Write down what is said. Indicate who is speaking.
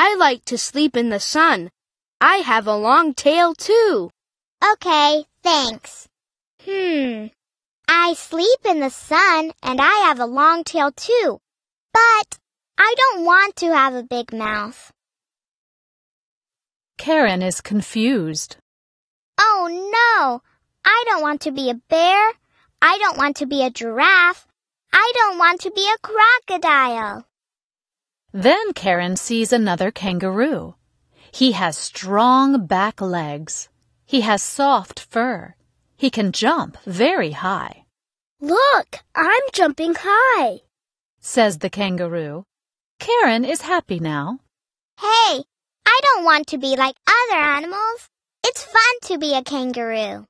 Speaker 1: I like to sleep in the sun. I have a long tail too.
Speaker 2: Okay, thanks. Hmm. I sleep in the sun and I have a long tail too. But I don't want to have a big mouth.
Speaker 3: Karen is confused.
Speaker 2: Oh no! I don't want to be a bear. I don't want to be a giraffe. I don't want to be a crocodile.
Speaker 3: Then Karen sees another kangaroo. He has strong back legs. He has soft fur. He can jump very high.
Speaker 1: Look, I'm jumping high,
Speaker 3: says the kangaroo. Karen is happy now.
Speaker 2: Hey, I don't want to be like other animals. It's fun to be a kangaroo.